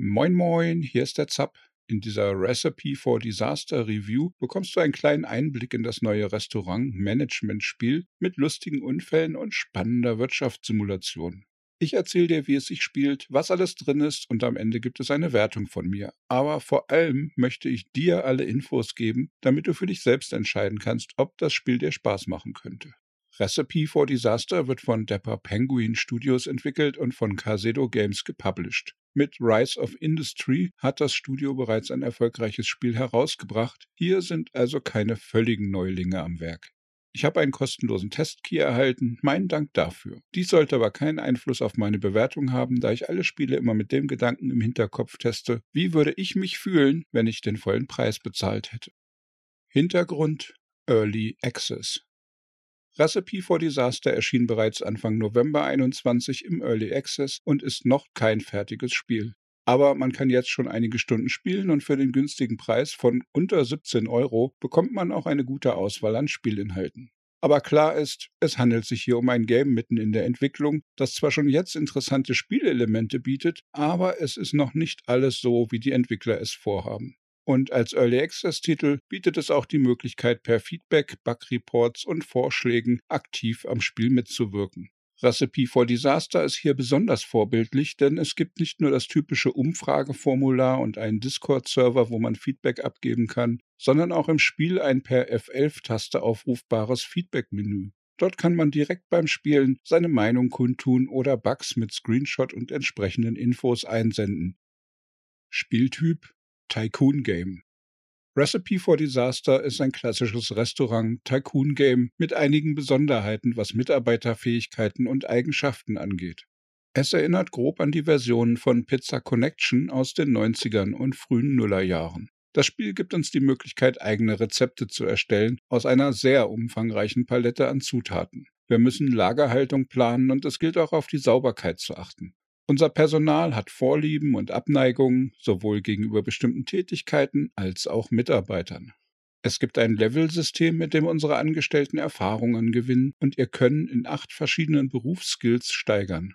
Moin Moin, hier ist der Zapp. In dieser Recipe for Disaster Review bekommst du einen kleinen Einblick in das neue Restaurant-Management-Spiel mit lustigen Unfällen und spannender Wirtschaftssimulation. Ich erzähle dir, wie es sich spielt, was alles drin ist und am Ende gibt es eine Wertung von mir. Aber vor allem möchte ich dir alle Infos geben, damit du für dich selbst entscheiden kannst, ob das Spiel dir Spaß machen könnte. Recipe for Disaster wird von Dapper Penguin Studios entwickelt und von Kasedo Games gepublished. Mit Rise of Industry hat das Studio bereits ein erfolgreiches Spiel herausgebracht. Hier sind also keine völligen Neulinge am Werk. Ich habe einen kostenlosen Testkey erhalten, meinen Dank dafür. Dies sollte aber keinen Einfluss auf meine Bewertung haben, da ich alle Spiele immer mit dem Gedanken im Hinterkopf teste, wie würde ich mich fühlen, wenn ich den vollen Preis bezahlt hätte. Hintergrund Early Access Recipe for Disaster erschien bereits Anfang November 21 im Early Access und ist noch kein fertiges Spiel. Aber man kann jetzt schon einige Stunden spielen und für den günstigen Preis von unter 17 Euro bekommt man auch eine gute Auswahl an Spielinhalten. Aber klar ist, es handelt sich hier um ein Game mitten in der Entwicklung, das zwar schon jetzt interessante Spielelemente bietet, aber es ist noch nicht alles so, wie die Entwickler es vorhaben. Und als Early Access-Titel bietet es auch die Möglichkeit, per Feedback, Bug-Reports und Vorschlägen aktiv am Spiel mitzuwirken. Recipe for Disaster ist hier besonders vorbildlich, denn es gibt nicht nur das typische Umfrageformular und einen Discord-Server, wo man Feedback abgeben kann, sondern auch im Spiel ein per F11-Taste aufrufbares Feedback-Menü. Dort kann man direkt beim Spielen seine Meinung kundtun oder Bugs mit Screenshot und entsprechenden Infos einsenden. Spieltyp Tycoon Game. Recipe for Disaster ist ein klassisches Restaurant-Tycoon-Game mit einigen Besonderheiten, was Mitarbeiterfähigkeiten und Eigenschaften angeht. Es erinnert grob an die Versionen von Pizza Connection aus den 90ern und frühen Nullerjahren. Das Spiel gibt uns die Möglichkeit, eigene Rezepte zu erstellen aus einer sehr umfangreichen Palette an Zutaten. Wir müssen Lagerhaltung planen und es gilt auch auf die Sauberkeit zu achten. Unser Personal hat Vorlieben und Abneigungen sowohl gegenüber bestimmten Tätigkeiten als auch Mitarbeitern. Es gibt ein Level-System, mit dem unsere Angestellten Erfahrungen gewinnen und ihr Können in acht verschiedenen Berufsskills steigern.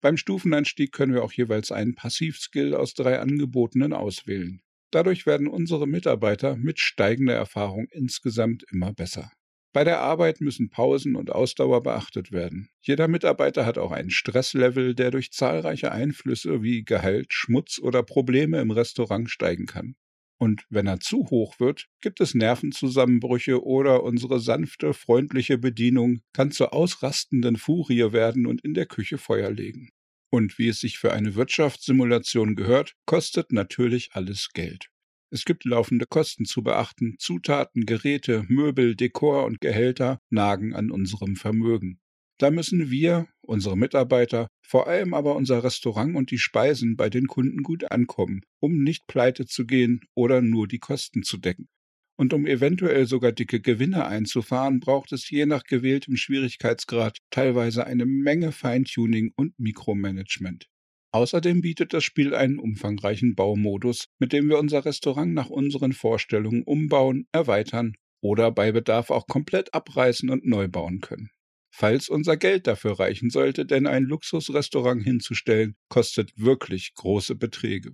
Beim Stufenanstieg können wir auch jeweils einen Passivskill aus drei angebotenen auswählen. Dadurch werden unsere Mitarbeiter mit steigender Erfahrung insgesamt immer besser. Bei der Arbeit müssen Pausen und Ausdauer beachtet werden. Jeder Mitarbeiter hat auch einen Stresslevel, der durch zahlreiche Einflüsse wie Gehalt, Schmutz oder Probleme im Restaurant steigen kann. Und wenn er zu hoch wird, gibt es Nervenzusammenbrüche oder unsere sanfte, freundliche Bedienung kann zur ausrastenden Furie werden und in der Küche Feuer legen. Und wie es sich für eine Wirtschaftssimulation gehört, kostet natürlich alles Geld. Es gibt laufende Kosten zu beachten. Zutaten, Geräte, Möbel, Dekor und Gehälter nagen an unserem Vermögen. Da müssen wir, unsere Mitarbeiter, vor allem aber unser Restaurant und die Speisen bei den Kunden gut ankommen, um nicht pleite zu gehen oder nur die Kosten zu decken. Und um eventuell sogar dicke Gewinne einzufahren, braucht es je nach gewähltem Schwierigkeitsgrad teilweise eine Menge Feintuning und Mikromanagement. Außerdem bietet das Spiel einen umfangreichen Baumodus, mit dem wir unser Restaurant nach unseren Vorstellungen umbauen, erweitern oder bei Bedarf auch komplett abreißen und neu bauen können. Falls unser Geld dafür reichen sollte, denn ein Luxusrestaurant hinzustellen, kostet wirklich große Beträge.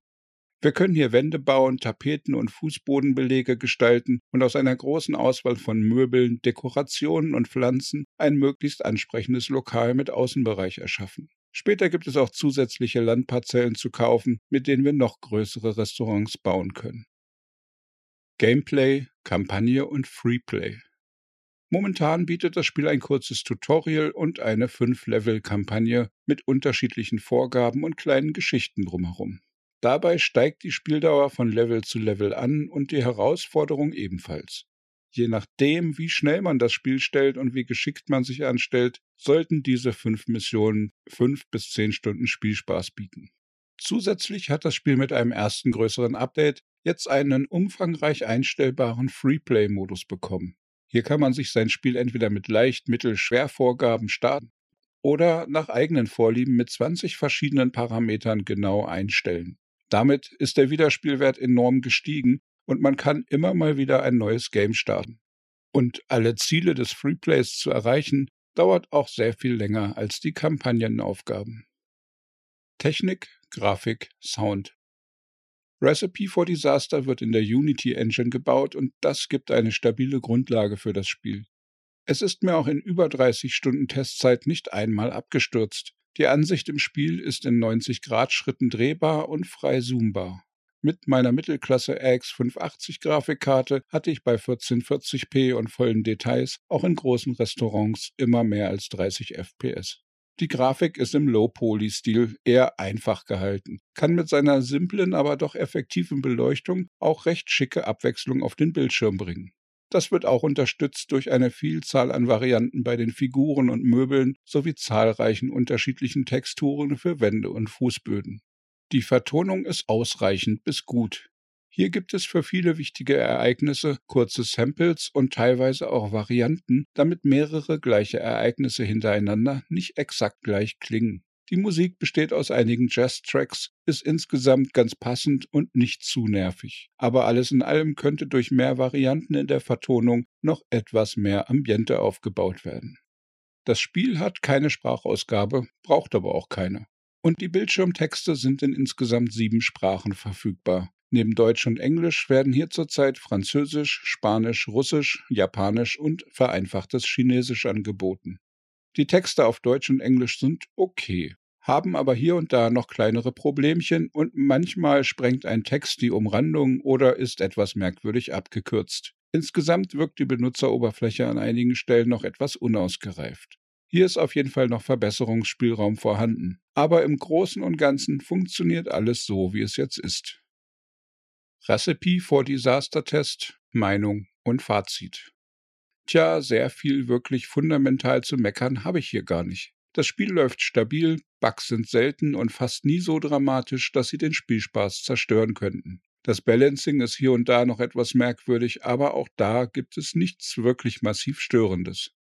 Wir können hier Wände bauen, Tapeten und Fußbodenbelege gestalten und aus einer großen Auswahl von Möbeln, Dekorationen und Pflanzen ein möglichst ansprechendes Lokal mit Außenbereich erschaffen. Später gibt es auch zusätzliche Landparzellen zu kaufen, mit denen wir noch größere Restaurants bauen können. Gameplay, Kampagne und Freeplay. Momentan bietet das Spiel ein kurzes Tutorial und eine 5-Level-Kampagne mit unterschiedlichen Vorgaben und kleinen Geschichten drumherum. Dabei steigt die Spieldauer von Level zu Level an und die Herausforderung ebenfalls. Je nachdem, wie schnell man das Spiel stellt und wie geschickt man sich anstellt, sollten diese fünf Missionen fünf bis zehn Stunden Spielspaß bieten. Zusätzlich hat das Spiel mit einem ersten größeren Update jetzt einen umfangreich einstellbaren Freeplay-Modus bekommen. Hier kann man sich sein Spiel entweder mit leicht, mittel, schwer Vorgaben starten oder nach eigenen Vorlieben mit 20 verschiedenen Parametern genau einstellen. Damit ist der Wiederspielwert enorm gestiegen und man kann immer mal wieder ein neues Game starten. Und alle Ziele des Freeplays zu erreichen, dauert auch sehr viel länger als die Kampagnenaufgaben. Technik, Grafik, Sound. Recipe for Disaster wird in der Unity Engine gebaut und das gibt eine stabile Grundlage für das Spiel. Es ist mir auch in über 30 Stunden Testzeit nicht einmal abgestürzt. Die Ansicht im Spiel ist in 90 Grad Schritten drehbar und frei zoombar. Mit meiner Mittelklasse RX 580 Grafikkarte hatte ich bei 1440p und vollen Details auch in großen Restaurants immer mehr als 30 FPS. Die Grafik ist im Low-Poly-Stil eher einfach gehalten, kann mit seiner simplen, aber doch effektiven Beleuchtung auch recht schicke Abwechslung auf den Bildschirm bringen. Das wird auch unterstützt durch eine Vielzahl an Varianten bei den Figuren und Möbeln sowie zahlreichen unterschiedlichen Texturen für Wände und Fußböden. Die Vertonung ist ausreichend bis gut. Hier gibt es für viele wichtige Ereignisse kurze Samples und teilweise auch Varianten, damit mehrere gleiche Ereignisse hintereinander nicht exakt gleich klingen. Die Musik besteht aus einigen Jazz-Tracks, ist insgesamt ganz passend und nicht zu nervig. Aber alles in allem könnte durch mehr Varianten in der Vertonung noch etwas mehr Ambiente aufgebaut werden. Das Spiel hat keine Sprachausgabe, braucht aber auch keine. Und die Bildschirmtexte sind in insgesamt sieben Sprachen verfügbar. Neben Deutsch und Englisch werden hier zurzeit Französisch, Spanisch, Russisch, Japanisch und vereinfachtes Chinesisch angeboten. Die Texte auf Deutsch und Englisch sind okay, haben aber hier und da noch kleinere Problemchen und manchmal sprengt ein Text die Umrandung oder ist etwas merkwürdig abgekürzt. Insgesamt wirkt die Benutzeroberfläche an einigen Stellen noch etwas unausgereift. Hier ist auf jeden Fall noch Verbesserungsspielraum vorhanden. Aber im Großen und Ganzen funktioniert alles so, wie es jetzt ist. Recipe for Disaster Test, Meinung und Fazit. Tja, sehr viel wirklich fundamental zu meckern habe ich hier gar nicht. Das Spiel läuft stabil, Bugs sind selten und fast nie so dramatisch, dass sie den Spielspaß zerstören könnten. Das Balancing ist hier und da noch etwas merkwürdig, aber auch da gibt es nichts wirklich massiv Störendes.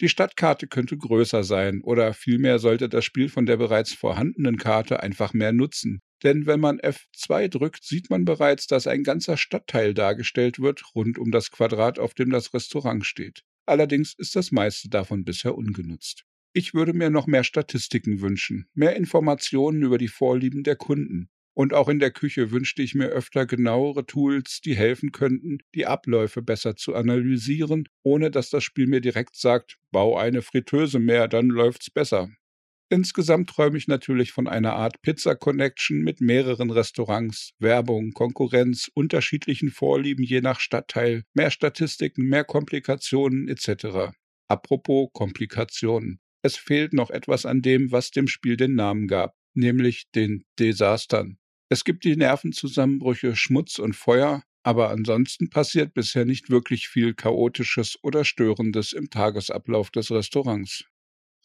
Die Stadtkarte könnte größer sein oder vielmehr sollte das Spiel von der bereits vorhandenen Karte einfach mehr nutzen. Denn wenn man F2 drückt, sieht man bereits, dass ein ganzer Stadtteil dargestellt wird, rund um das Quadrat, auf dem das Restaurant steht. Allerdings ist das meiste davon bisher ungenutzt. Ich würde mir noch mehr Statistiken wünschen, mehr Informationen über die Vorlieben der Kunden. Und auch in der Küche wünschte ich mir öfter genauere Tools, die helfen könnten, die Abläufe besser zu analysieren, ohne dass das Spiel mir direkt sagt, bau eine Fritteuse mehr, dann läuft's besser. Insgesamt träume ich natürlich von einer Art Pizza-Connection mit mehreren Restaurants, Werbung, Konkurrenz, unterschiedlichen Vorlieben je nach Stadtteil, mehr Statistiken, mehr Komplikationen etc. Apropos Komplikationen. Es fehlt noch etwas an dem, was dem Spiel den Namen gab, nämlich den Desastern. Es gibt die Nervenzusammenbrüche Schmutz und Feuer, aber ansonsten passiert bisher nicht wirklich viel Chaotisches oder Störendes im Tagesablauf des Restaurants.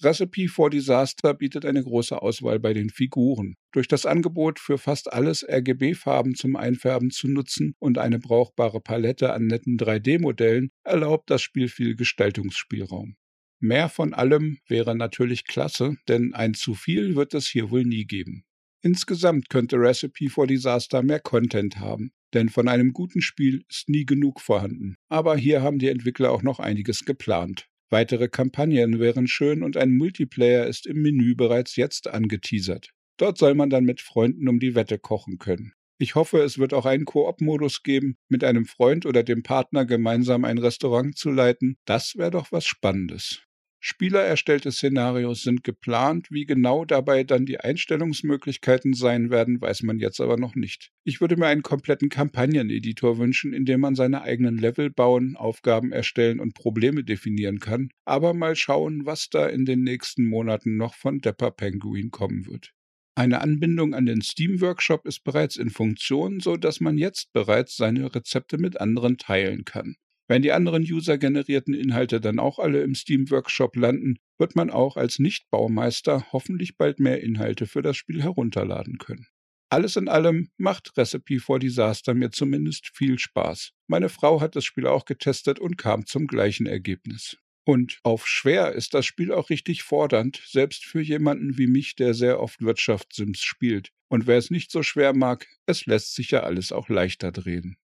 Recipe for Disaster bietet eine große Auswahl bei den Figuren. Durch das Angebot für fast alles RGB-Farben zum Einfärben zu nutzen und eine brauchbare Palette an netten 3D-Modellen erlaubt das Spiel viel Gestaltungsspielraum. Mehr von allem wäre natürlich klasse, denn ein zu viel wird es hier wohl nie geben. Insgesamt könnte Recipe for Disaster mehr Content haben, denn von einem guten Spiel ist nie genug vorhanden. Aber hier haben die Entwickler auch noch einiges geplant. Weitere Kampagnen wären schön und ein Multiplayer ist im Menü bereits jetzt angeteasert. Dort soll man dann mit Freunden um die Wette kochen können. Ich hoffe, es wird auch einen Koop-Modus geben, mit einem Freund oder dem Partner gemeinsam ein Restaurant zu leiten. Das wäre doch was Spannendes. Spielererstellte Szenarios sind geplant, wie genau dabei dann die Einstellungsmöglichkeiten sein werden, weiß man jetzt aber noch nicht. Ich würde mir einen kompletten Kampagneneditor wünschen, in dem man seine eigenen Level bauen, Aufgaben erstellen und Probleme definieren kann, aber mal schauen, was da in den nächsten Monaten noch von Depper Penguin kommen wird. Eine Anbindung an den Steam Workshop ist bereits in Funktion, so dass man jetzt bereits seine Rezepte mit anderen teilen kann. Wenn die anderen user-generierten Inhalte dann auch alle im Steam-Workshop landen, wird man auch als Nicht-Baumeister hoffentlich bald mehr Inhalte für das Spiel herunterladen können. Alles in allem macht Recipe for Disaster mir zumindest viel Spaß. Meine Frau hat das Spiel auch getestet und kam zum gleichen Ergebnis. Und auf schwer ist das Spiel auch richtig fordernd, selbst für jemanden wie mich, der sehr oft Wirtschaftssims spielt. Und wer es nicht so schwer mag, es lässt sich ja alles auch leichter drehen.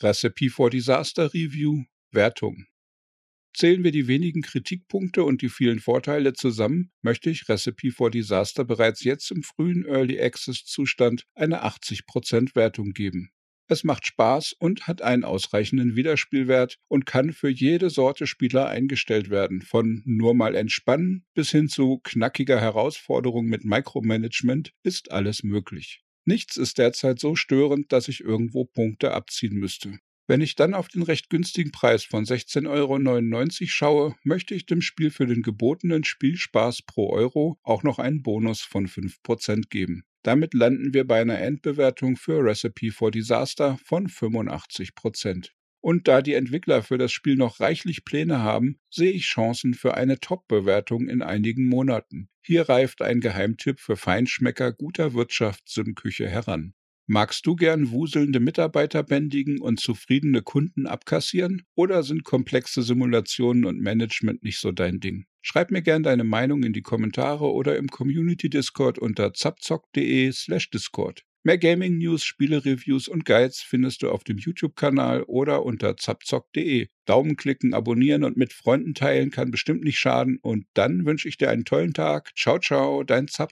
Recipe for Disaster Review Wertung Zählen wir die wenigen Kritikpunkte und die vielen Vorteile zusammen, möchte ich Recipe for Disaster bereits jetzt im frühen Early Access Zustand eine 80% Wertung geben. Es macht Spaß und hat einen ausreichenden Wiederspielwert und kann für jede Sorte Spieler eingestellt werden, von nur mal entspannen bis hin zu knackiger Herausforderung mit Micromanagement ist alles möglich. Nichts ist derzeit so störend, dass ich irgendwo Punkte abziehen müsste. Wenn ich dann auf den recht günstigen Preis von 16,99 Euro schaue, möchte ich dem Spiel für den gebotenen Spielspaß pro Euro auch noch einen Bonus von 5% geben. Damit landen wir bei einer Endbewertung für Recipe for Disaster von 85 Und da die Entwickler für das Spiel noch reichlich Pläne haben, sehe ich Chancen für eine Top-Bewertung in einigen Monaten. Hier reift ein Geheimtipp für Feinschmecker guter Wirtschaftssimmküche heran. Magst du gern wuselnde Mitarbeiter bändigen und zufriedene Kunden abkassieren? Oder sind komplexe Simulationen und Management nicht so dein Ding? Schreib mir gern deine Meinung in die Kommentare oder im Community Discord unter zapzock.de slash Discord. Mehr Gaming News, Spiele-Reviews und Guides findest du auf dem YouTube-Kanal oder unter zapzock.de. Daumen klicken, abonnieren und mit Freunden teilen kann bestimmt nicht schaden. Und dann wünsche ich dir einen tollen Tag. Ciao, ciao, dein Zap.